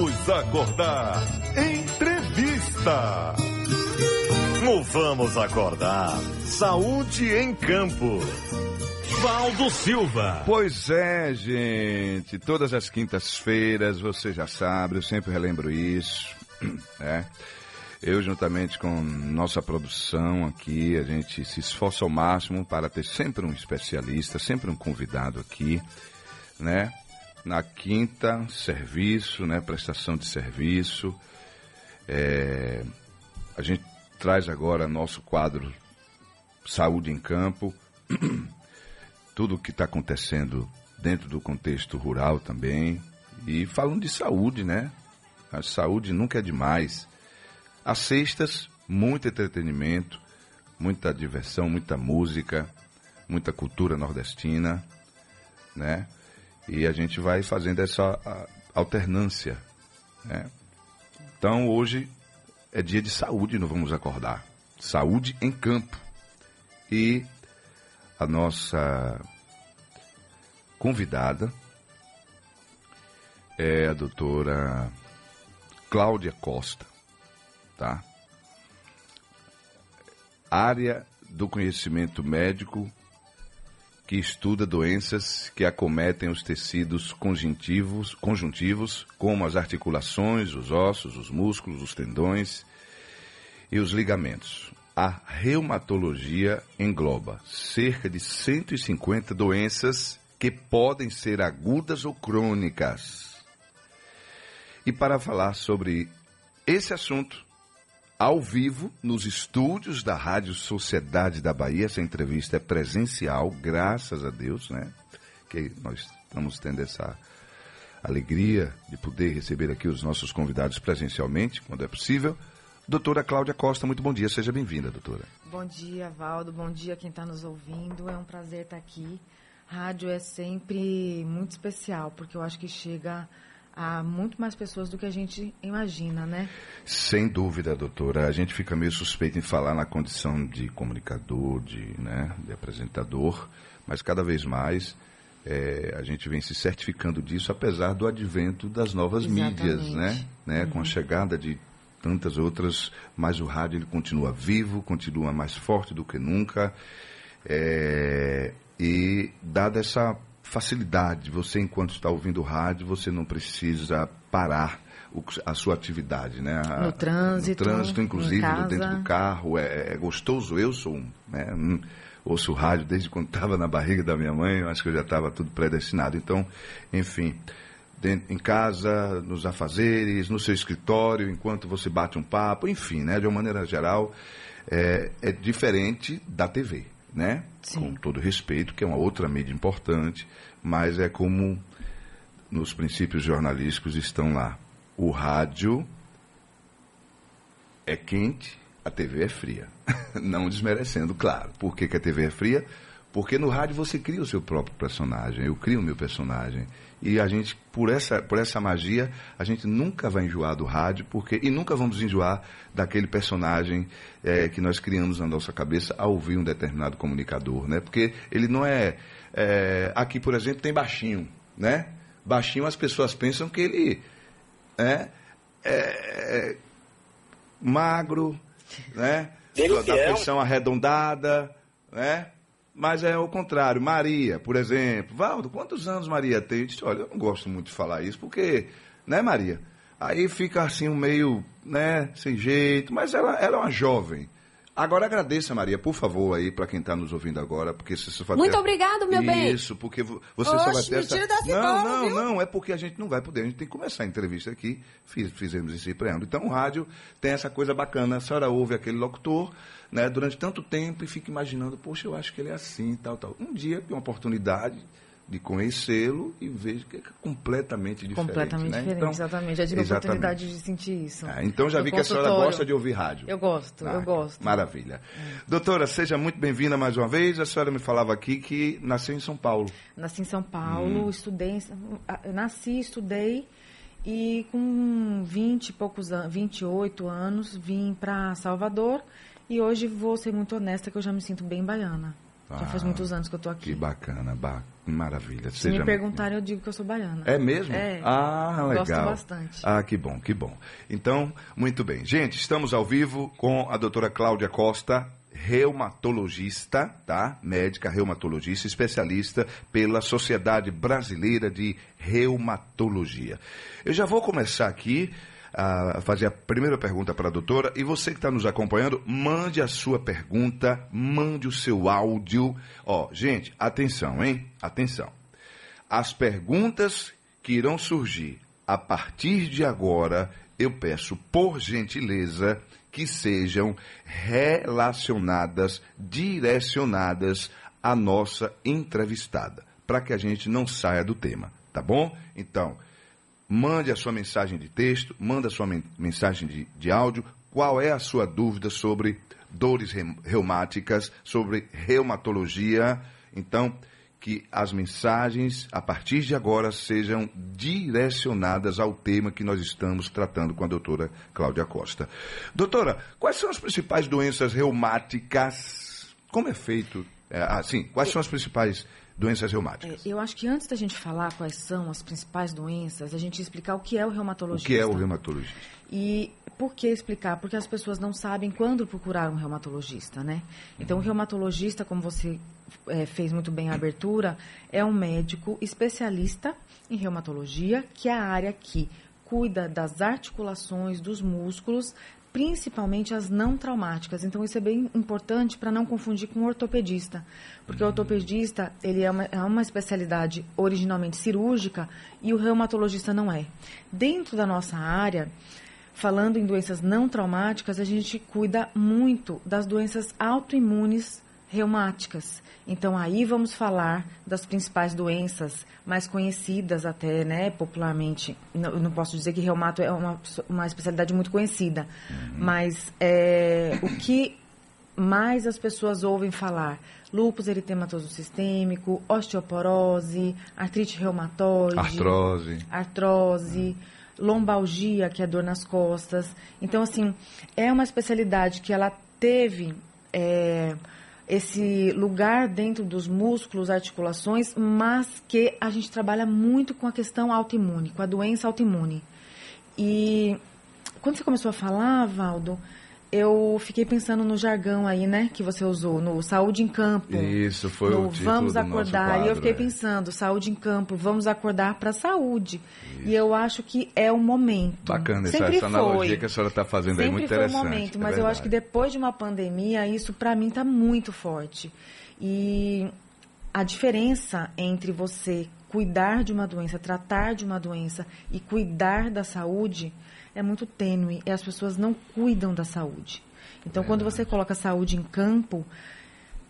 Vamos acordar. Entrevista. No Vamos Acordar. Saúde em Campo. Valdo Silva. Pois é, gente. Todas as quintas-feiras, você já sabe, eu sempre relembro isso. né? Eu, juntamente com nossa produção aqui, a gente se esforça ao máximo para ter sempre um especialista, sempre um convidado aqui, né? Na quinta, serviço, né? Prestação de serviço. É, a gente traz agora nosso quadro Saúde em Campo. Tudo o que está acontecendo dentro do contexto rural também. E falando de saúde, né? A saúde nunca é demais. Às sextas, muito entretenimento, muita diversão, muita música, muita cultura nordestina, né? E a gente vai fazendo essa alternância, né? Então hoje é dia de saúde, não vamos acordar. Saúde em campo. E a nossa convidada é a doutora Cláudia Costa tá? Área do conhecimento médico que estuda doenças que acometem os tecidos conjuntivos, conjuntivos, como as articulações, os ossos, os músculos, os tendões e os ligamentos. A reumatologia engloba cerca de 150 doenças que podem ser agudas ou crônicas. E para falar sobre esse assunto, ao vivo nos estúdios da Rádio Sociedade da Bahia. Essa entrevista é presencial, graças a Deus, né? Que nós estamos tendo essa alegria de poder receber aqui os nossos convidados presencialmente, quando é possível. Doutora Cláudia Costa, muito bom dia, seja bem-vinda, doutora. Bom dia, Valdo, bom dia quem está nos ouvindo. É um prazer estar aqui. Rádio é sempre muito especial, porque eu acho que chega a muito mais pessoas do que a gente imagina, né? Sem dúvida, doutora. A gente fica meio suspeito em falar na condição de comunicador, de, né, de apresentador, mas cada vez mais é, a gente vem se certificando disso, apesar do advento das novas Exatamente. mídias, né? né? Uhum. Com a chegada de tantas outras, mas o rádio ele continua vivo, continua mais forte do que nunca. É, e dada essa facilidade. Você, enquanto está ouvindo rádio, você não precisa parar o, a sua atividade, né? A, no trânsito. No trânsito, inclusive, dentro do carro. É, é, gostoso. Eu sou um, né, um, ouço rádio desde quando estava na barriga da minha mãe. Eu acho que eu já estava tudo predestinado. Então, enfim. Em casa, nos afazeres, no seu escritório, enquanto você bate um papo, enfim, né? De uma maneira geral, é, é diferente da TV né? Sim. Com todo respeito, que é uma outra mídia importante, mas é como nos princípios jornalísticos estão lá. O rádio é quente, a TV é fria. Não desmerecendo, claro. Por que, que a TV é fria? Porque no rádio você cria o seu próprio personagem, eu crio o meu personagem. E a gente, por essa, por essa magia, a gente nunca vai enjoar do rádio, porque e nunca vamos enjoar daquele personagem é, que nós criamos na nossa cabeça ao ouvir um determinado comunicador, né? Porque ele não é, é aqui, por exemplo, tem baixinho, né? Baixinho as pessoas pensam que ele é, é magro, né? Da feição arredondada, né? Mas é o contrário. Maria, por exemplo. Valdo, quantos anos Maria tem? Eu disse, olha, eu não gosto muito de falar isso, porque, né, Maria? Aí fica assim um meio, né, sem jeito, mas ela, ela é uma jovem. Agora agradeça, Maria, por favor, aí, para quem está nos ouvindo agora, porque se você Muito ter... obrigado, meu Isso, bem. Isso, porque você Oxe, só vai ter essa... Não, não, viu? não, é porque a gente não vai poder, a gente tem que começar a entrevista aqui, Fiz, fizemos esse preâmbulo. Então, o rádio tem essa coisa bacana, a senhora ouve aquele locutor, né, durante tanto tempo e fica imaginando, poxa, eu acho que ele é assim, tal, tal. Um dia tem uma oportunidade de conhecê-lo e vejo que é completamente diferente. Completamente né? diferente, então, exatamente. Já tive a oportunidade de sentir isso. Ah, então já vi que a senhora gosta de ouvir rádio. Eu gosto, ah, eu gosto. Maravilha. Doutora, seja muito bem-vinda mais uma vez. A senhora me falava aqui que nasceu em São Paulo. Nasci em São Paulo, hum. estudei, nasci, estudei e com 20 e poucos anos, 28 anos, vim para Salvador e hoje vou ser muito honesta que eu já me sinto bem baiana. Já faz ah, muitos anos que eu estou aqui. Que bacana, ba Maravilha. Se Seja me perguntarem, eu digo que eu sou baiana. É mesmo? É. Ah, legal. Gosto bastante. Ah, que bom, que bom. Então, muito bem. Gente, estamos ao vivo com a doutora Cláudia Costa, reumatologista, tá? Médica reumatologista, especialista pela Sociedade Brasileira de Reumatologia. Eu já vou começar aqui a fazer a primeira pergunta para a doutora e você que está nos acompanhando, mande a sua pergunta, mande o seu áudio. Ó, gente, atenção, hein? Atenção. As perguntas que irão surgir a partir de agora, eu peço por gentileza que sejam relacionadas, direcionadas à nossa entrevistada, para que a gente não saia do tema, tá bom? Então, mande a sua mensagem de texto, manda a sua men mensagem de, de áudio, qual é a sua dúvida sobre dores reumáticas, sobre reumatologia. Então, que as mensagens, a partir de agora, sejam direcionadas ao tema que nós estamos tratando com a doutora Cláudia Costa. Doutora, quais são as principais doenças reumáticas? Como é feito? É, assim, quais são as principais doenças reumáticas? É, eu acho que antes da gente falar quais são as principais doenças, a gente explicar o que é o reumatologista. O que é o reumatologista? E por que explicar? Porque as pessoas não sabem quando procurar um reumatologista, né? Então, o reumatologista, como você é, fez muito bem a abertura, é um médico especialista em reumatologia, que é a área que cuida das articulações, dos músculos, principalmente as não traumáticas. Então, isso é bem importante para não confundir com ortopedista. Porque o ortopedista, ele é uma, é uma especialidade originalmente cirúrgica e o reumatologista não é. Dentro da nossa área, falando em doenças não traumáticas, a gente cuida muito das doenças autoimunes reumáticas. Então aí vamos falar das principais doenças mais conhecidas até, né, popularmente. Não, não posso dizer que reumato é uma, uma especialidade muito conhecida, uhum. mas é, o que mais as pessoas ouvem falar? Lúpus eritematoso sistêmico, osteoporose, artrite reumatoide, artrose, artrose uhum. lombalgia, que é dor nas costas. Então, assim, é uma especialidade que ela teve... É, esse lugar dentro dos músculos, articulações, mas que a gente trabalha muito com a questão autoimune, com a doença autoimune. E quando você começou a falar, Valdo, eu fiquei pensando no jargão aí, né, que você usou, no saúde em campo. Isso, foi no o título Vamos acordar. Quadro, e eu fiquei é. pensando, saúde em campo, vamos acordar para a saúde. E eu acho que é o momento. Bacana essa, Sempre essa analogia que a senhora está fazendo aí, Sempre muito foi o interessante. momento, é mas eu acho que depois de uma pandemia, isso para mim está muito forte. E a diferença entre você cuidar de uma doença, tratar de uma doença e cuidar da saúde é muito tênue e as pessoas não cuidam da saúde. Então, quando você coloca a saúde em campo,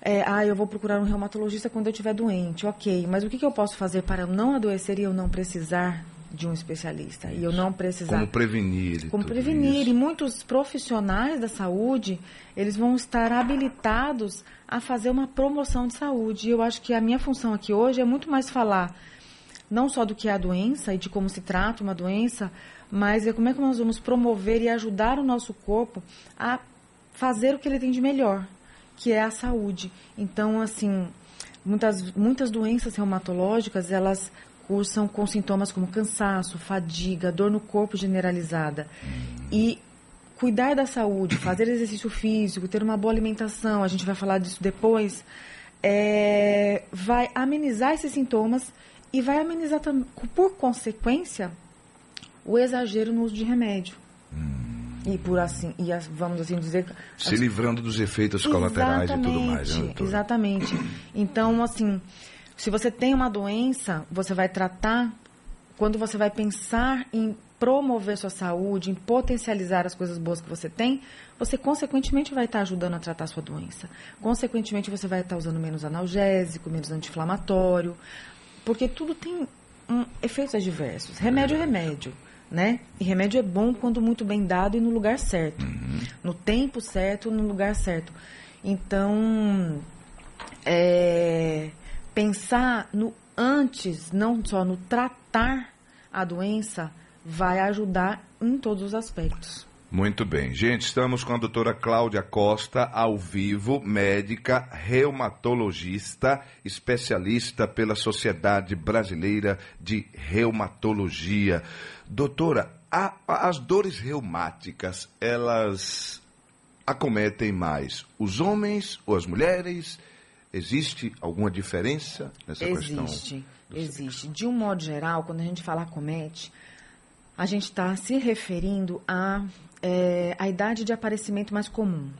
é, ah, eu vou procurar um reumatologista quando eu estiver doente, ok, mas o que, que eu posso fazer para eu não adoecer e eu não precisar de um especialista? E eu não precisar Como prevenir. como prevenir. isso. E muitos profissionais da saúde, eles vão estar habilitados a fazer uma promoção de saúde. E eu acho que a minha função aqui hoje é muito mais falar não só do que é a doença e de como se trata uma doença, mas é como é que nós vamos promover e ajudar o nosso corpo a fazer o que ele tem de melhor, que é a saúde. Então, assim, muitas, muitas doenças reumatológicas, elas cursam com sintomas como cansaço, fadiga, dor no corpo generalizada. E cuidar da saúde, fazer exercício físico, ter uma boa alimentação, a gente vai falar disso depois, é, vai amenizar esses sintomas e vai amenizar, por consequência, o exagero no uso de remédio. E por assim, e as- vamos assim dizer, Se livrando dos efeitos colaterais e tudo mais. Né, doutora? Exatamente. Então, assim, se você tem uma doença, você vai tratar. Quando você vai pensar em promover sua saúde, em potencializar as coisas boas que você tem, você consequentemente vai estar ajudando a tratar a sua doença. Consequentemente, você vai estar usando menos analgésico, menos anti-inflamatório, porque tudo tem um, efeitos adversos. Remédio é remédio, né? E remédio é bom quando muito bem dado e no lugar certo. No tempo certo, no lugar certo. Então, é, pensar no antes, não só no tratar a doença, vai ajudar em todos os aspectos. Muito bem. Gente, estamos com a doutora Cláudia Costa, ao vivo, médica, reumatologista, especialista pela Sociedade Brasileira de Reumatologia. Doutora, a, as dores reumáticas, elas acometem mais os homens ou as mulheres? Existe alguma diferença nessa existe, questão? Existe, existe. De um modo geral, quando a gente fala acomete, a gente está se referindo a é, a idade de aparecimento mais comum.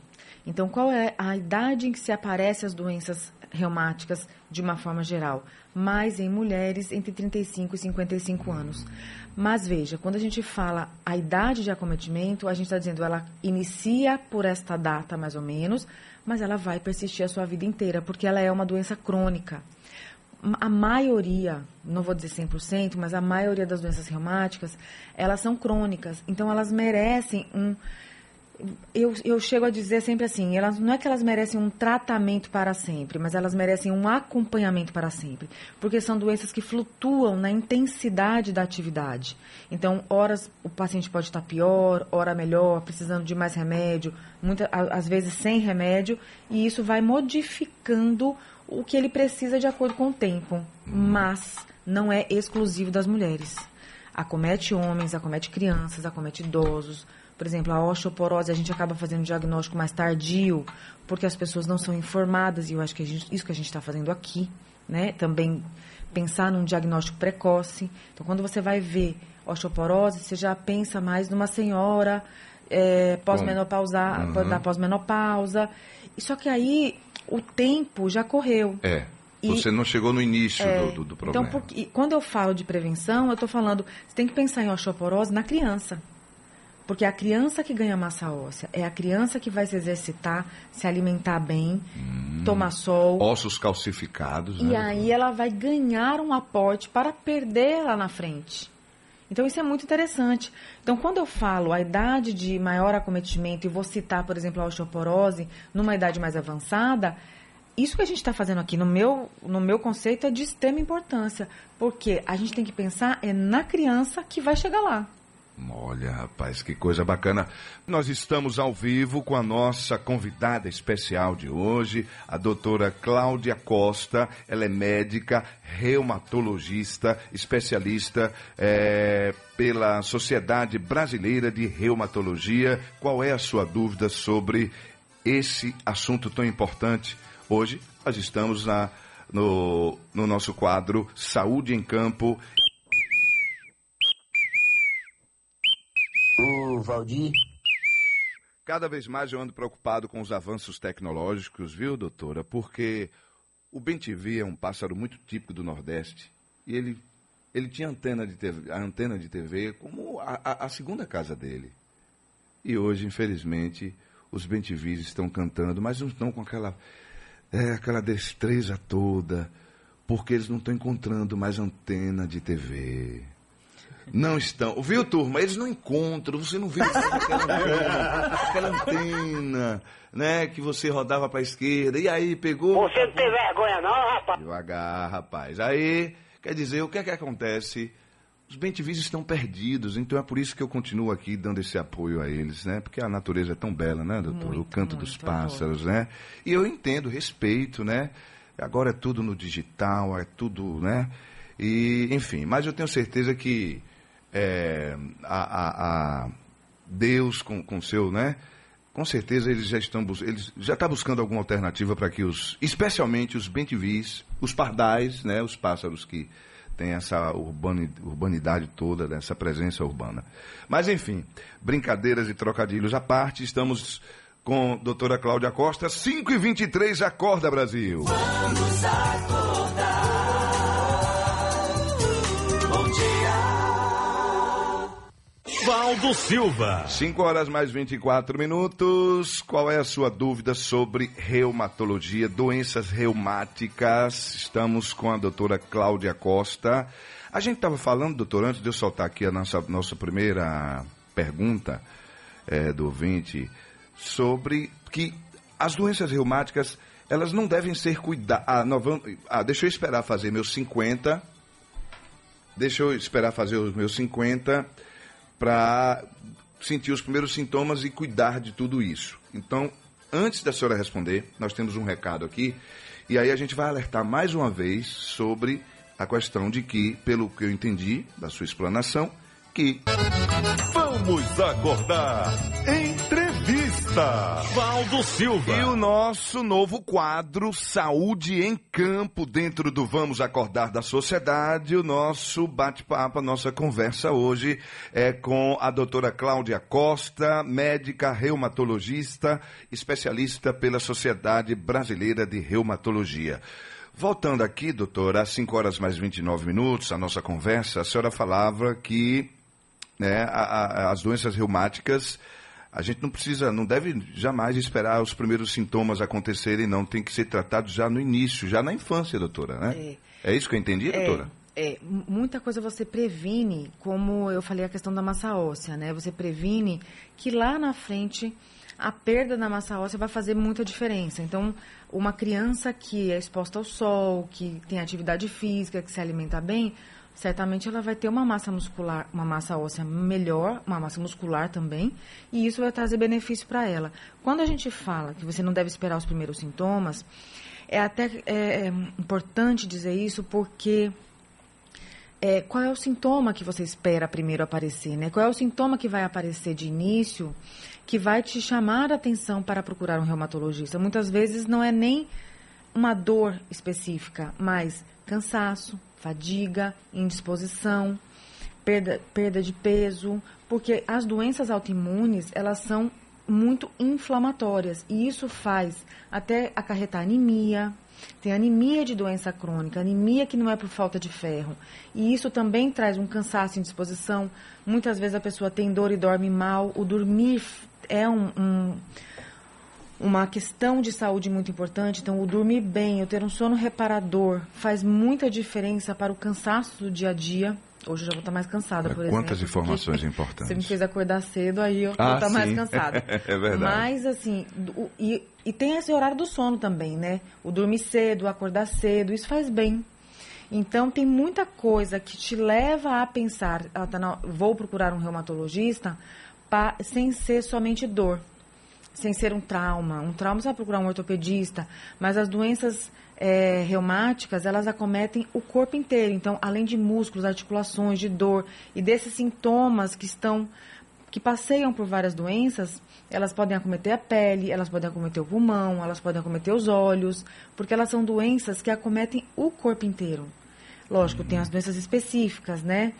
Então, qual é a idade em que se aparecem as doenças reumáticas de uma forma geral? Mais em mulheres entre 35 e 55 anos. Mas veja, quando a gente fala a idade de acometimento, a gente está dizendo ela inicia por esta data mais ou menos, mas ela vai persistir a sua vida inteira, porque ela é uma doença crônica a maioria, não vou dizer 100%, mas a maioria das doenças reumáticas, elas são crônicas. Então, elas merecem um. Eu, eu chego a dizer sempre assim: elas, não é que elas merecem um tratamento para sempre, mas elas merecem um acompanhamento para sempre. Porque são doenças que flutuam na intensidade da atividade. Então, horas o paciente pode estar pior, hora melhor, precisando de mais remédio, muitas, às vezes sem remédio, e isso vai modificando o que ele precisa de acordo com o tempo, mas não é exclusivo das mulheres. Acomete homens, acomete crianças, acomete idosos. Por exemplo, a osteoporose, a gente acaba fazendo um diagnóstico mais tardio, porque as pessoas não são informadas, e eu acho que gente, isso que a gente está fazendo aqui, né? Também pensar num diagnóstico precoce. Então, quando você vai ver osteoporose, você já pensa mais numa senhora é, pós-menopausa, uhum. da pós-menopausa. Só que aí o tempo já correu. É. Você e, não chegou no início é, do, do, do, problema. Então, porque, quando eu falo de prevenção, eu estou falando, você tem que pensar em osteoporose na criança. Porque é a criança que ganha massa óssea, é a criança que vai se exercitar, se alimentar bem, hum, tomar sol. Ossos calcificados. E né? aí ela vai ganhar um aporte para perder lá na frente. Então, isso é muito interessante. Então, quando eu falo a idade de maior acometimento, e vou citar, por exemplo, a osteoporose, numa idade mais avançada, isso que a gente está fazendo aqui, no meu, no meu conceito, é de extrema importância. Porque a gente tem que pensar é na criança que vai chegar lá. Olha, rapaz, que coisa bacana. Nós estamos ao vivo com a nossa convidada especial de hoje, a doutora Cláudia Costa. Ela é médica, reumatologista, especialista é, pela Sociedade Brasileira de Reumatologia. Qual é a sua dúvida sobre esse assunto tão importante? Hoje nós estamos na, no, no nosso quadro Saúde em Campo Valdir. Cada vez mais eu ando preocupado com os avanços tecnológicos, viu, doutora? Porque o BenTV é um pássaro muito típico do Nordeste e ele, ele tinha antena de TV, a antena de TV como a, a, a segunda casa dele. E hoje, infelizmente, os BenTVs estão cantando, mas não estão com aquela, é, aquela destreza toda, porque eles não estão encontrando mais antena de TV. Não estão. Viu, turma? Eles não encontram. Você não vê aquela antena, aquela antena, né? Que você rodava para a esquerda. E aí pegou. Você não tem vergonha, não, rapaz? Devagar, rapaz. Aí, quer dizer, o que é que acontece? Os bentivis estão perdidos, então é por isso que eu continuo aqui dando esse apoio a eles, né? Porque a natureza é tão bela, né, doutor? Muito, o canto muito, dos pássaros, né? E eu entendo, respeito, né? Agora é tudo no digital, é tudo, né? E, enfim, mas eu tenho certeza que é, a, a, a, Deus com, com seu, né? Com certeza eles já estão eles já está buscando alguma alternativa para que os, especialmente os bentivis, os pardais, né? Os pássaros que têm essa urbanidade toda, né? essa presença urbana. Mas enfim, brincadeiras e trocadilhos à parte, estamos com a doutora Cláudia Costa, 5 e 23 Acorda Brasil. Vamos acordar. Valdo Silva. 5 horas mais 24 minutos. Qual é a sua dúvida sobre reumatologia, doenças reumáticas? Estamos com a doutora Cláudia Costa. A gente estava falando, doutor, antes de eu soltar aqui a nossa, nossa primeira pergunta é, do ouvinte, sobre que as doenças reumáticas, elas não devem ser cuidadas. Ah, ah, deixa eu esperar fazer meus 50. Deixa eu esperar fazer os meus 50 para sentir os primeiros sintomas e cuidar de tudo isso. Então, antes da senhora responder, nós temos um recado aqui, e aí a gente vai alertar mais uma vez sobre a questão de que, pelo que eu entendi da sua explanação, que Vamos acordar. Entrevista. Valdo Silva. E o nosso novo quadro Saúde em Campo, dentro do Vamos Acordar da Sociedade, o nosso bate-papo, a nossa conversa hoje é com a doutora Cláudia Costa, médica reumatologista, especialista pela Sociedade Brasileira de Reumatologia. Voltando aqui, doutora, às 5 horas mais 29 minutos, a nossa conversa, a senhora falava que né, a- a- as doenças reumáticas, a gente não precisa, não deve jamais esperar os primeiros sintomas acontecerem, não. Tem que ser tratado já no início, já na infância, doutora, né? É, isso que eu entendi, doutora? É, m- muita coisa você previne, como eu falei a questão da massa óssea, né? Você previne que lá na frente a perda da massa óssea vai fazer muita diferença. Então, uma criança que é exposta ao sol, que tem atividade física, que se alimenta bem, certamente ela vai ter uma massa muscular, uma massa óssea melhor, uma massa muscular também, e isso vai trazer benefício para ela. Quando a gente fala que você não deve esperar os primeiros sintomas, é até é, é importante dizer isso porque é, qual é o sintoma que você espera primeiro aparecer, né? Qual é o sintoma que vai aparecer de início que vai te chamar a atenção para procurar um reumatologista? Muitas vezes não é nem uma dor específica, mas cansaço, fadiga, indisposição, perda, perda de peso, porque as doenças autoimunes, elas são muito inflamatórias e isso faz até acarretar anemia, tem anemia de doença crônica, anemia que não é por falta de ferro. E isso também traz um cansaço e indisposição. Muitas vezes a pessoa tem dor e dorme mal. O dormir é um, um, uma questão de saúde muito importante. Então, o dormir bem, o ter um sono reparador, faz muita diferença para o cansaço do dia a dia. Hoje eu já vou estar mais cansada, por exemplo. Quantas informações importantes. Você me fez acordar cedo, aí eu Ah, vou estar mais sim. cansada. É verdade. Mas, assim, o- e, e tem esse horário do sono também, né? O dormir cedo, acordar cedo, isso faz bem. Então, tem muita coisa que te leva a pensar, ah, tá na- vou procurar um reumatologista, pa- sem ser somente dor sem ser um trauma. Um trauma você vai procurar um ortopedista, mas as doenças eh, reumáticas, elas acometem o corpo inteiro. Então, além de músculos, articulações, de dor e desses sintomas que estão que passeiam por várias doenças, elas podem acometer a pele, elas podem acometer o pulmão, elas podem acometer os olhos, porque elas são doenças que acometem o corpo inteiro. Lógico, tem as doenças específicas, né?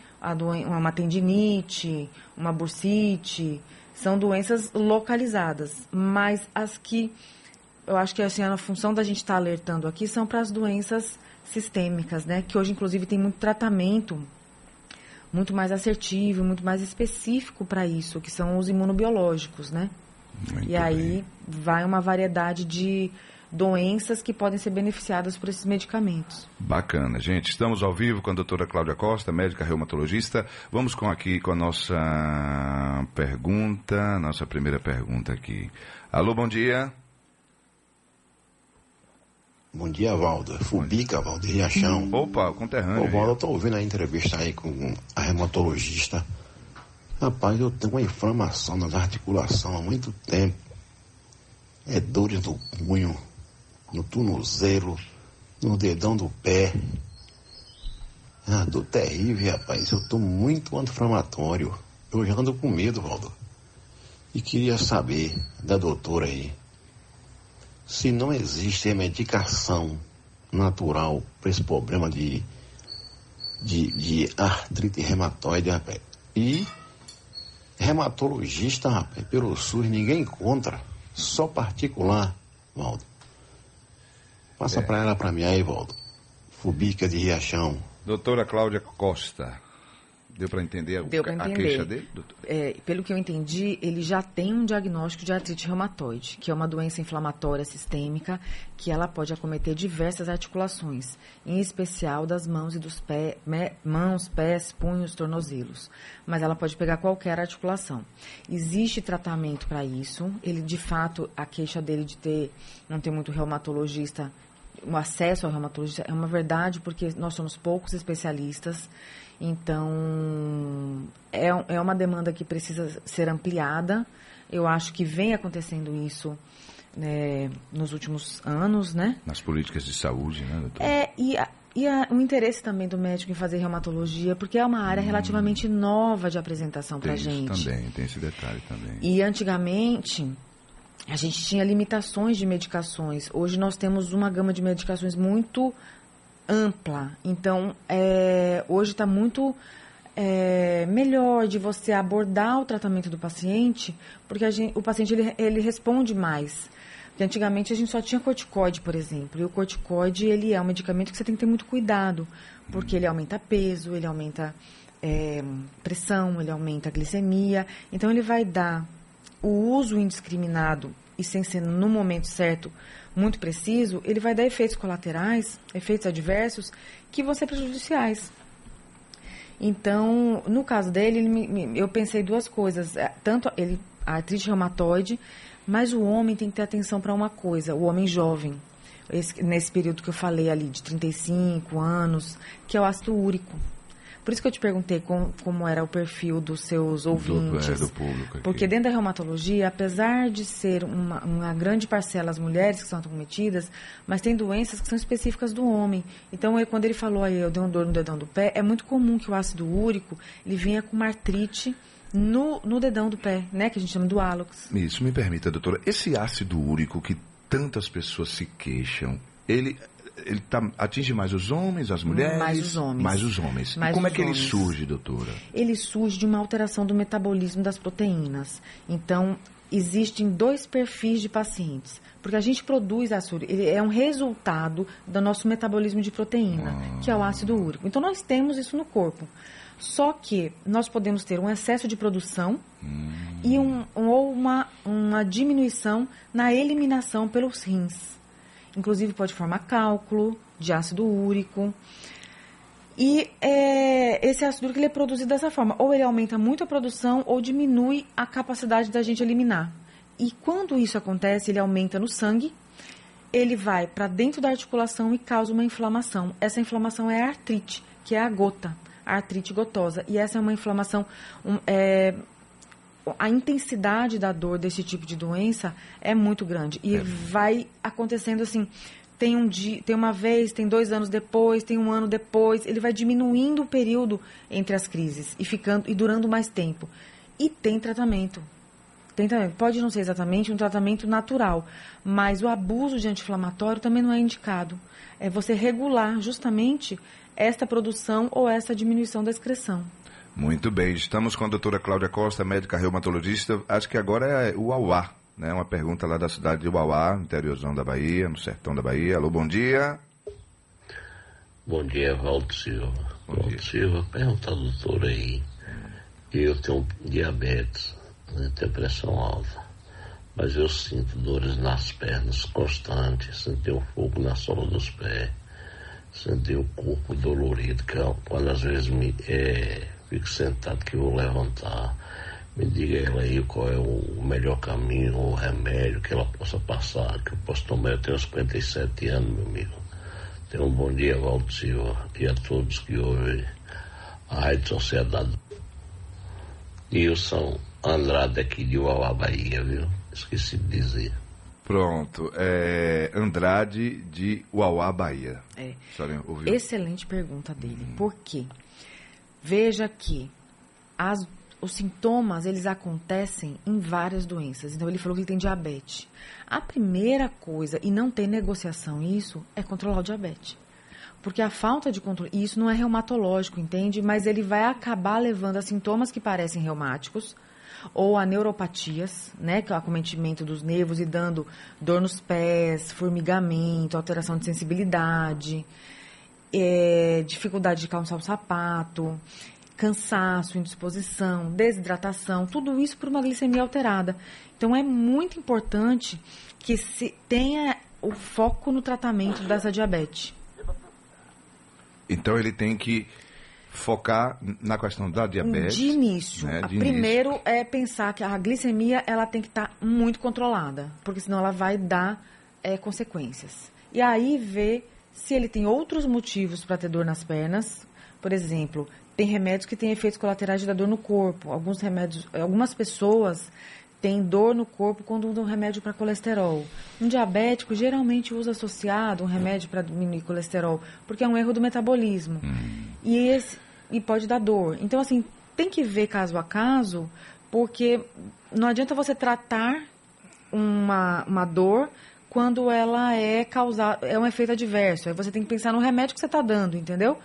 Uma tendinite, uma bursite, são doenças localizadas. Mas as que eu acho que assim, a função da gente estar alertando aqui são para as doenças sistêmicas, né? Que hoje, inclusive, tem muito tratamento muito mais assertivo, muito mais específico para isso, que são os imunobiológicos, né? Muito e aí vai uma variedade de doenças que podem ser beneficiadas por esses medicamentos. Bacana, gente. Estamos ao vivo com a doutora Cláudia Costa, médica reumatologista. Vamos com aqui com a nossa pergunta, nossa primeira pergunta aqui. Alô, bom dia. Bom dia, Valdo. Fubica, Valdo, de Riachão. Opa, conterrâneo. Ô, aí. Valdo, eu tô ouvindo a entrevista aí com a reumatologista. Rapaz, eu tenho uma inflamação nas articulações há muito tempo. É dores no punho, no tornozelo, no dedão do pé. Ah, dor terrível, rapaz. Eu tô muito anti-inflamatório. Eu já ando com medo, Valdo. E queria saber da doutora aí. Se não existe medicação natural para esse problema de, de, de artrite reumatoide, rapaz. E reumatologista, rapaz, pelo SUS ninguém encontra. Só particular, Valdo. Passa É. pra ela pra mim aí, Valdo. Fubica de Riachão. Doutora Cláudia Costa. Deu para entender, Deu a entender. queixa dele, doutor? É, pelo que eu entendi, ele já tem um diagnóstico de artrite reumatoide, que é uma doença inflamatória sistêmica que ela pode acometer diversas articulações, em especial das mãos e dos pés, mãos, pés, punhos, tornozelos. Mas ela pode pegar qualquer articulação. Existe tratamento para isso. Ele, de fato, a queixa dele de ter não ter muito reumatologista o acesso ao reumatologista é uma verdade porque nós somos poucos especialistas. Então, é, é uma demanda que precisa ser ampliada. Eu acho que vem acontecendo isso né, nos últimos anos, né? Nas políticas de saúde, né, doutor? É, e, a, e a, o interesse também do médico em fazer reumatologia, porque é uma área relativamente nova de apresentação Tem para gente. também, tem esse detalhe também. E antigamente a gente tinha limitações de medicações. Hoje nós temos uma gama de medicações muito ampla. Então, é, hoje está muito é, melhor de você abordar o tratamento do paciente, porque gente- o paciente ele, ele responde mais. Porque antigamente a gente só tinha corticoide, por exemplo. E o corticoide ele é um medicamento que você tem que ter muito cuidado, porque ele aumenta peso, ele aumenta é, pressão, ele aumenta glicemia. Então ele vai dar o uso indiscriminado e sem ser no momento certo muito preciso, ele vai dar efeitos colaterais, efeitos adversos que vão ser prejudiciais. Então, no caso dele, ele me- me- eu pensei duas coisas. É, Tanto ele, a artrite reumatoide, mas o homem tem que ter atenção para uma coisa, o homem jovem. Esse- nesse período que eu falei ali, de 35 anos, que é o ácido úrico. Por isso que eu te perguntei com- como era o perfil dos seus ouvintes. Do, é, do público aqui. Porque dentro da reumatologia, apesar de ser uma, uma grande parcela as mulheres que são acometidas, mas tem doenças que são específicas do homem. Então, eu- quando ele falou aí, eu dei um dor no dedão do pé, é muito comum que o ácido úrico, ele venha com uma artrite no, no dedão do pé, né? Que a gente chama do hálux. Isso, me permita, doutora. Esse ácido úrico que tantas pessoas se queixam, ele, ele tá, atinge mais os homens, as mulheres? Mais os homens. Mais os homens. Mais e como é que ele homens. surge, doutora? ele surge de uma alteração do metabolismo das proteínas. Então, existem dois perfis de pacientes. Porque a gente produz ácido ele é um resultado do nosso metabolismo de proteína, que é o ácido úrico. Então, nós temos isso no corpo. Só que nós podemos ter um excesso de produção e um, um- ou uma, uma diminuição na eliminação pelos rins. Inclusive, pode formar cálculo de ácido úrico. E é, esse ácido úrico ele é produzido dessa forma. Ou ele aumenta muito a produção ou diminui a capacidade da gente eliminar. E quando isso acontece, ele aumenta no sangue, ele vai para dentro da articulação e causa uma inflamação. Essa inflamação é a artrite, que é a gota, a artrite gotosa. E essa é uma inflamação. um, é, a intensidade da dor desse tipo de doença é muito grande. E vai acontecendo assim. Tem um dia, tem uma vez, tem dois anos depois, tem um ano depois, ele vai diminuindo o período entre as crises e ficando e durando mais tempo. E tem tratamento. Tem tratamento. Pode não ser exatamente um tratamento natural, mas o abuso de anti-inflamatório também não é indicado. É você regular justamente esta produção ou essa diminuição da excreção. Muito bem, estamos com a doutora Cláudia Costa, médica reumatologista. Acho que agora é o Uauá, né? Uma pergunta lá da cidade de Uauá, interiorzão da Bahia, no sertão da Bahia. Alô, bom dia. Bom dia, Valdo Silva. Bom Valdo dia. Silva, pergunta ao doutor aí. Eu tenho diabetes, né, tenho pressão alta, mas eu sinto dores nas pernas constantes, sinto um fogo na sola dos pés, sinto o corpo dolorido, que é quando às vezes me, é, fico sentado que vou levantar. Me diga ela aí qual é o melhor caminho, o remédio que ela possa passar, que eu posso tomar. Eu tenho 57 anos, meu amigo. Tenha um bom dia, Valdo Silva, e a todos que ouvem a Rádio Sociedade. Nilson Andrade aqui de Uauá, Bahia, viu? Esqueci de dizer. Pronto, é Andrade de Uauá, Bahia. É. Excelente pergunta dele. Por quê? Veja que as- os sintomas, eles acontecem em várias doenças. Então, ele falou que ele tem diabetes. A primeira coisa, e não tem negociação isso, é controlar o diabetes. Porque a falta de controle, e isso não é reumatológico, entende? Mas ele vai acabar levando a sintomas que parecem reumáticos, ou a neuropatias, né, que é o acometimento dos nervos e dando dor nos pés, formigamento, alteração de sensibilidade, é, dificuldade de calçar o sapato, cansaço, indisposição, desidratação, tudo isso por uma glicemia alterada. Então é muito importante que se tenha o foco no tratamento dessa diabetes. Então ele tem que focar na questão da diabetes. De início, né, de primeiro é pensar que a glicemia ela tem que estar muito controlada, porque senão ela vai dar é, consequências. E aí ver se ele tem outros motivos para ter dor nas pernas, por exemplo, tem remédios que têm efeitos colaterais da dor no corpo. Alguns remédios, algumas pessoas têm dor no corpo quando usam remédio para colesterol. Um diabético geralmente usa associado um remédio para diminuir colesterol, porque é um erro do metabolismo. Hum. E, esse, e pode dar dor. Então, assim, tem que ver caso a caso, porque não adianta você tratar uma, uma dor quando ela é causada, é um efeito adverso. Aí você tem que pensar no remédio que você está dando, entendeu?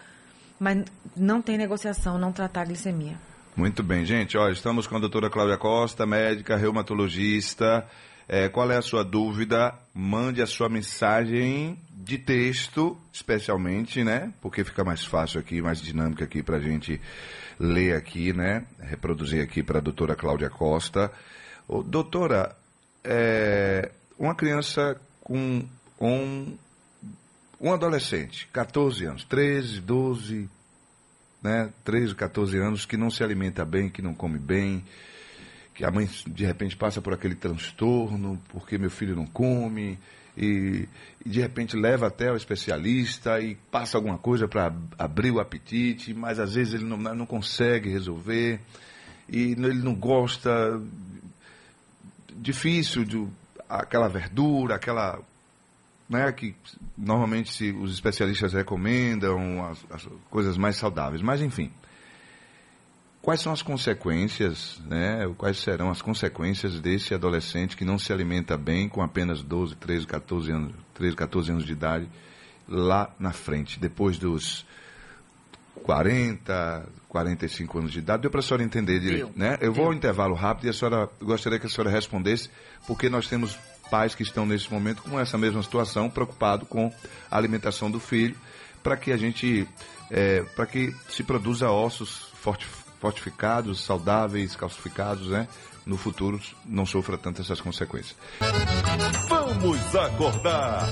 Mas não tem negociação, não tratar a glicemia. Muito bem, gente. Olha, estamos com a doutora Cláudia Costa, médica, reumatologista. É, qual é a sua dúvida? Mande a sua mensagem de texto, especialmente, né? Porque fica mais fácil aqui, mais dinâmica aqui para a gente ler aqui, né? Reproduzir aqui para a doutora Cláudia Costa. Ô, doutora, é, uma criança com um, um adolescente, 14 anos, 13, 12, né, 13, 14 anos, que não se alimenta bem, que não come bem, que a mãe de repente passa por aquele transtorno, porque meu filho não come, e, e de repente leva até o especialista e passa alguma coisa para abrir o apetite, mas às vezes ele não, não consegue resolver, e ele não gosta, difícil de aquela verdura, aquela né, que normalmente se, os especialistas recomendam as, as, coisas mais saudáveis. Mas enfim, quais são as consequências, né? Quais serão as consequências desse adolescente que não se alimenta bem com apenas 12, 13, 14 anos, 13, 14 anos de idade lá na frente, depois dos 40, 45 anos de idade. Deu para a senhora entender direito, né? Eu vou ao intervalo rápido e a senhora gostaria que a senhora respondesse, porque nós temos pais que estão nesse momento com essa mesma situação, preocupado com a alimentação do filho, para que a gente, é, para que se produza ossos fortificados, saudáveis, calcificados, né? No futuro não sofra tanto essas consequências. Vamos acordar.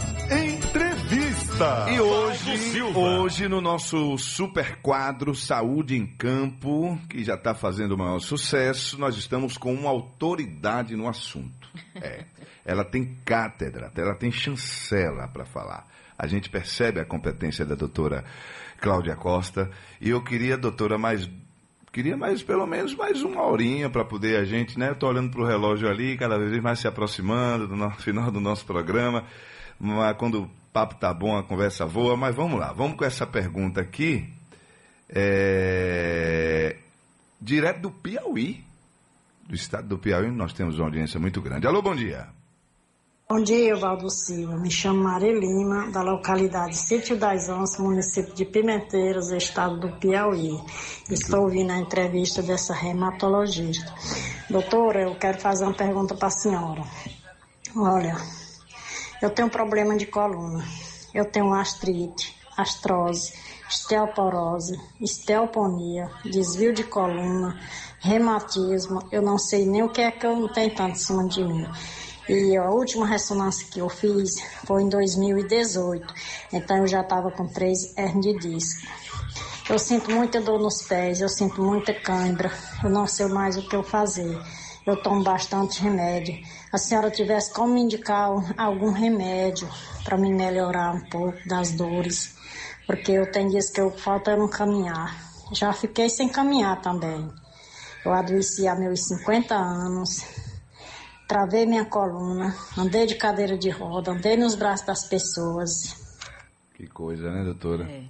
E hoje, hoje no nosso super quadro Saúde em Campo, que já está fazendo o maior sucesso, nós estamos com uma autoridade no assunto. É. Ela tem cátedra, ela tem chancela para falar. A gente percebe a competência da doutora Cláudia Costa. E eu queria, doutora, mais queria mais pelo menos mais uma horinha para poder a gente, né? Eu tô olhando para o relógio ali, cada vez mais se aproximando do nosso, final do nosso programa. Mas quando papo tá bom, a conversa voa. Mas vamos lá, vamos com essa pergunta aqui. É... Direto do Piauí, do estado do Piauí, nós temos uma audiência muito grande. Alô, bom dia. Bom dia, Valdo Silva. Me chamo Maria Lima, da localidade Sítio das Onças, município de Pimenteiras, estado do Piauí. Estou ouvindo a entrevista dessa hematologista. Doutora, eu quero fazer uma pergunta para a senhora. Olha, eu tenho problema de coluna. Eu tenho artrite, astrose, osteoporose, osteoponia, desvio de coluna, reumatismo. Eu não sei nem o que é que eu não tenho tanto em cima de mim. E a última ressonância que eu fiz foi em 2018. Então eu já estava com três hernias de disco. Eu sinto muita dor nos pés, eu sinto muita cãibra. Eu não sei mais o que eu fazer. Eu tomo bastante remédio. A senhora tivesse como me indicar algum remédio para me melhorar um pouco das dores, porque eu tenho dias que eu falta não caminhar. Já fiquei sem caminhar também. Eu adoeci há meus 50 anos, travei minha coluna, andei de cadeira de roda, andei nos braços das pessoas. Que coisa, né, doutora? É.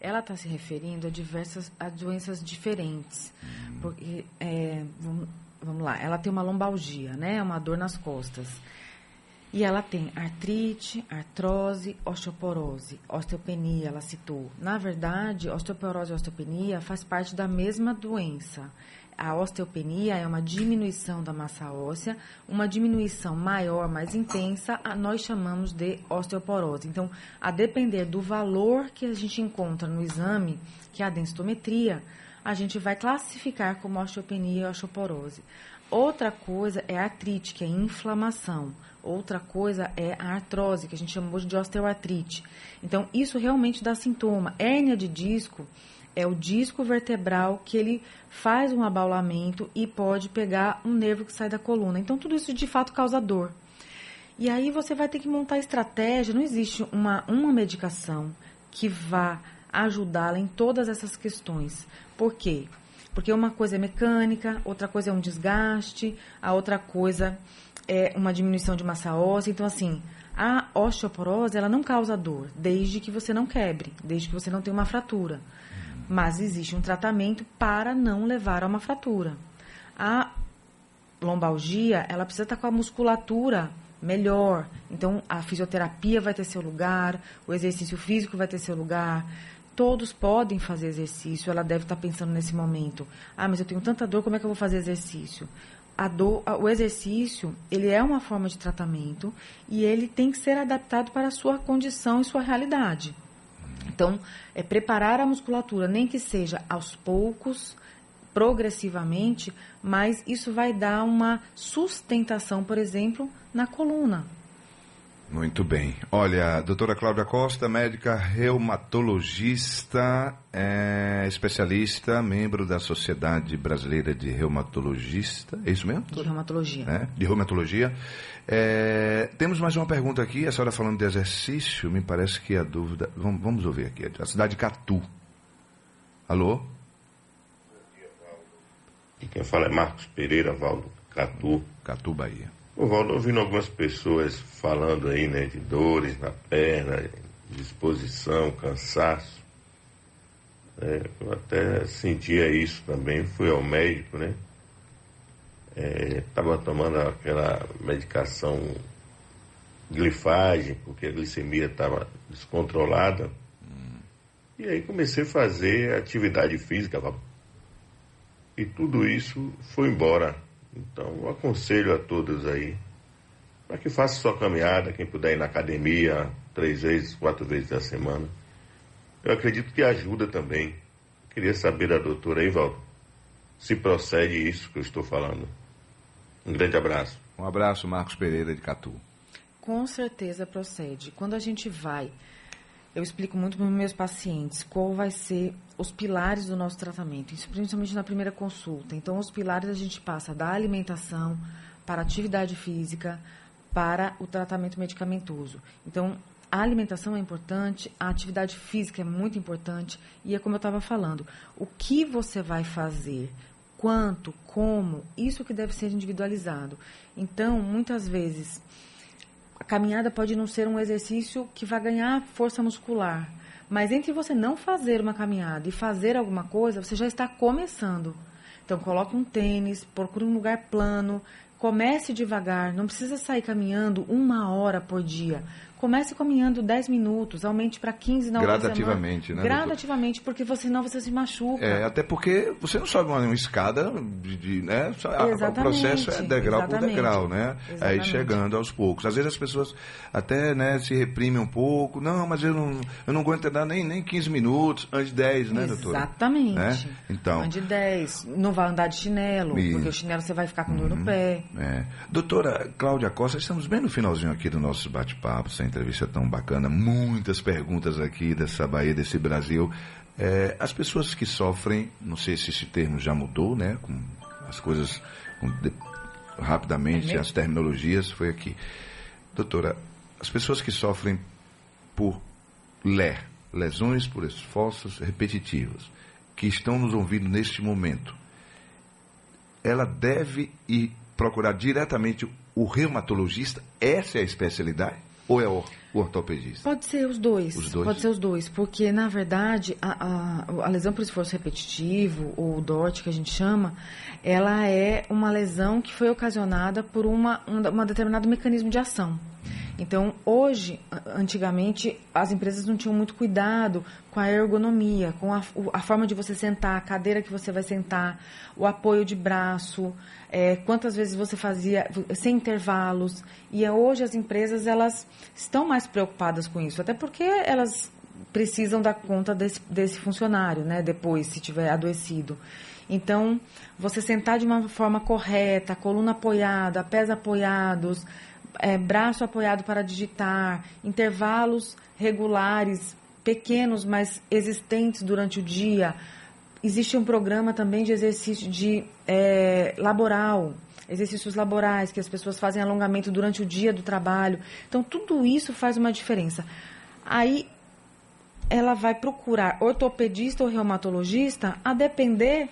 Ela está se referindo a diversas a doenças diferentes. Hum. Porque, é, vamos, vamos lá, ela tem uma lombalgia, né? Uma dor nas costas. E ela tem artrite, artrose, osteoporose, osteopenia, ela citou. Na verdade, osteoporose e osteopenia faz parte da mesma doença. A osteopenia é uma diminuição da massa óssea, uma diminuição maior, mais intensa, nós chamamos de osteoporose. Então, a depender do valor que a gente encontra no exame, que é a densitometria, a gente vai classificar como osteopenia e osteoporose. Outra coisa é artrite, que é inflamação. Outra coisa é a artrose, que a gente chama hoje de osteoartrite. Então, isso realmente dá sintoma. Hérnia de disco é o disco vertebral que ele faz um abaulamento e pode pegar um nervo que sai da coluna. Então, tudo isso de fato causa dor. E aí você vai ter que montar estratégia. Não existe uma, uma medicação que vá ajudá-la em todas essas questões. Por quê? Porque uma coisa é mecânica, outra coisa é um desgaste, a outra coisa é uma diminuição de massa óssea. Então, assim, a osteoporose, ela não causa dor, desde que você não quebre, desde que você não tenha uma fratura. Mas existe um tratamento para não levar a uma fratura. A lombalgia, ela precisa estar com a musculatura melhor. Então, a fisioterapia vai ter seu lugar, o exercício físico vai ter seu lugar. Todos podem fazer exercício. Ela deve estar pensando nesse momento: ah, mas eu tenho tanta dor, como é que eu vou fazer exercício? A dor, o exercício, ele é uma forma de tratamento e ele tem que ser adaptado para a sua condição e sua realidade. Então, é preparar a musculatura, nem que seja aos poucos, progressivamente, mas isso vai dar uma sustentação, por exemplo, na coluna. Muito bem. Olha, doutora Cláudia Costa, médica reumatologista, é, especialista, membro da Sociedade Brasileira de Reumatologista. É isso mesmo? De reumatologia. É, de reumatologia. É, temos mais uma pergunta aqui. A senhora falando de exercício, me parece que a dúvida. Vamos, vamos ouvir aqui. A cidade de Catu. Alô? E quem fala é Marcos Pereira, Valdo Catu. Catu, Bahia. O Valdo, ouvindo algumas pessoas falando aí, né, de dores na perna, disposição, cansaço. É, eu até sentia isso também, fui ao médico, né? Estava é, tomando aquela medicação glifagem, porque a glicemia estava descontrolada. Hum. E aí comecei a fazer atividade física, e tudo isso foi embora. Então, eu aconselho a todos aí para que faça sua caminhada, quem puder ir na academia três vezes, quatro vezes a semana. Eu acredito que ajuda também. Queria saber da doutora Ivaldo se procede isso que eu estou falando. Um grande abraço. Um abraço, Marcos Pereira de Catu. Com certeza procede. Quando a gente vai eu explico muito para os meus pacientes qual vai ser os pilares do nosso tratamento, isso principalmente na primeira consulta. Então, os pilares a gente passa da alimentação para atividade física, para o tratamento medicamentoso. Então, a alimentação é importante, a atividade física é muito importante e é como eu estava falando, o que você vai fazer, quanto, como, isso que deve ser individualizado. Então, muitas vezes a caminhada pode não ser um exercício que vai ganhar força muscular, mas entre você não fazer uma caminhada e fazer alguma coisa, você já está começando. Então, coloque um tênis, procure um lugar plano, comece devagar, não precisa sair caminhando uma hora por dia. Comece caminhando 10 minutos, aumente para 15 na Gradativamente, né? Gradativamente, porque você, senão você se machuca. É, até porque você não sobe uma, escada, de, de né? o processo é degrau exatamente. por degrau, né? Exatamente. Aí chegando aos poucos. Às vezes as pessoas até né, se reprimem um pouco. Não, mas eu não, eu não aguento andar nem, nem 15 minutos, antes de 10, né, doutora? Exatamente. Né? Então, Ande 10. Não vai andar de chinelo, e... porque o chinelo você vai ficar com dor uhum, no pé. É. Doutora Cláudia Costa, estamos bem no finalzinho aqui do nosso bate-papo, sem entrevista tão bacana, muitas perguntas aqui dessa Bahia, desse Brasil. É, as pessoas que sofrem, não sei se esse termo já mudou, né? Com as coisas com, de, rapidamente, é as terminologias, foi aqui. Doutora, as pessoas que sofrem por LER, lesões por esforços repetitivos, que estão nos ouvindo neste momento, ela deve ir procurar diretamente o reumatologista? Essa é a especialidade? Ou é o, ortopedista? Pode ser os dois. os dois. Pode ser os dois, porque na verdade a, a, a, lesão por esforço repetitivo, ou DORT que a gente chama, ela é uma lesão que foi ocasionada por uma, um uma determinado mecanismo de ação. Então, hoje, antigamente, as empresas não tinham muito cuidado com a ergonomia, com a, a forma de você sentar, a cadeira que você vai sentar, o apoio de braço, é, quantas vezes você fazia sem intervalos. E é, hoje as empresas elas estão mais preocupadas com isso, até porque elas precisam dar conta desse, desse funcionário, né? Depois, se tiver adoecido. Então, você sentar de uma forma correta, coluna apoiada, pés apoiados, é, braço apoiado para digitar, intervalos regulares, pequenos, mas existentes durante o dia, Existe um programa também de exercício de é, laboral, exercícios laborais, que as pessoas fazem alongamento durante o dia do trabalho. Então, tudo isso faz uma diferença. Aí, ela vai procurar ortopedista ou reumatologista a depender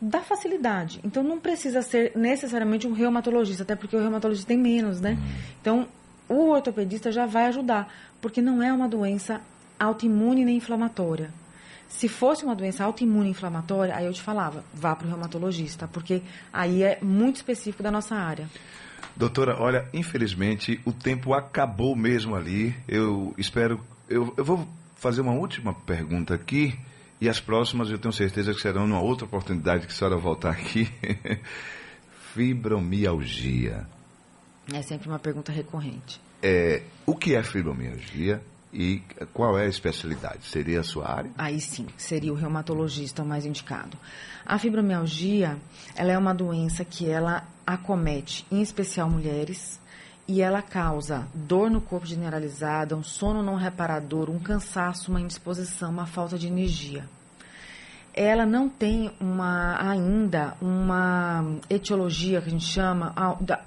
da facilidade. Então não precisa ser necessariamente um reumatologista, até porque o reumatologista tem menos, né? Então o ortopedista já vai ajudar, porque não é uma doença autoimune nem inflamatória. Se fosse uma doença autoimune inflamatória, aí eu te falava, vá para o reumatologista, porque aí é muito específico da nossa área. Doutora, olha, infelizmente o tempo acabou mesmo ali. Eu espero. Eu, eu vou fazer uma última pergunta aqui e as próximas eu tenho certeza que serão numa outra oportunidade que a senhora voltar aqui. Fibromialgia. É sempre uma pergunta recorrente. É, o que é fibromialgia e qual é a especialidade? Seria a sua área? Aí sim, seria o reumatologista o mais indicado. A fibromialgia, ela é uma doença que ela acomete, em especial mulheres, e ela causa dor no corpo generalizada, um sono não reparador, um cansaço, uma indisposição, uma falta de energia. Ela não tem uma ainda uma etiologia que a gente chama,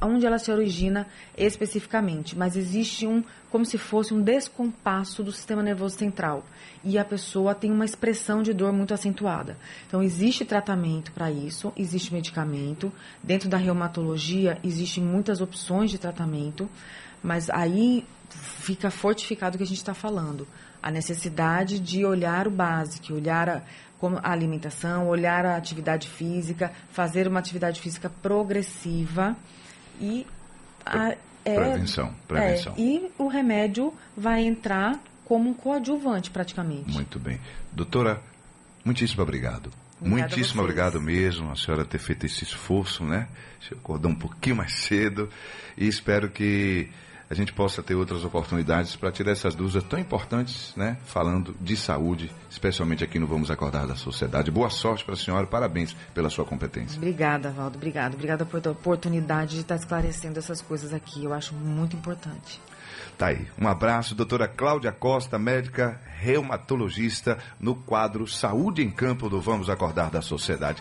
onde ela se origina especificamente, mas existe um como se fosse um descompasso do sistema nervoso central e a pessoa tem uma expressão de dor muito acentuada. Então existe tratamento para isso, existe medicamento. Dentro da reumatologia existem muitas opções de tratamento, mas aí fica fortificado o que a gente está falando. A necessidade de olhar o básico, olhar a, como a alimentação, olhar a atividade física, fazer uma atividade física progressiva e a, é, prevenção, prevenção. É, e o remédio vai entrar como um coadjuvante praticamente. Muito bem. Doutora, muitíssimo obrigado. Obrigada Muitíssimo obrigado mesmo a senhora ter feito esse esforço, né? Se acordar um pouquinho mais cedo e espero que a gente possa ter outras oportunidades para tirar essas dúvidas tão importantes, né? Falando de saúde, especialmente aqui no Vamos Acordar da Sociedade. Boa sorte para a senhora, parabéns pela sua competência. Obrigada, Valdo, obrigada. Obrigada por a oportunidade de estar esclarecendo essas coisas aqui. Eu acho muito importante. Tá aí. Um abraço, doutora Cláudia Costa, médica reumatologista, no quadro Saúde em Campo do Vamos Acordar da Sociedade.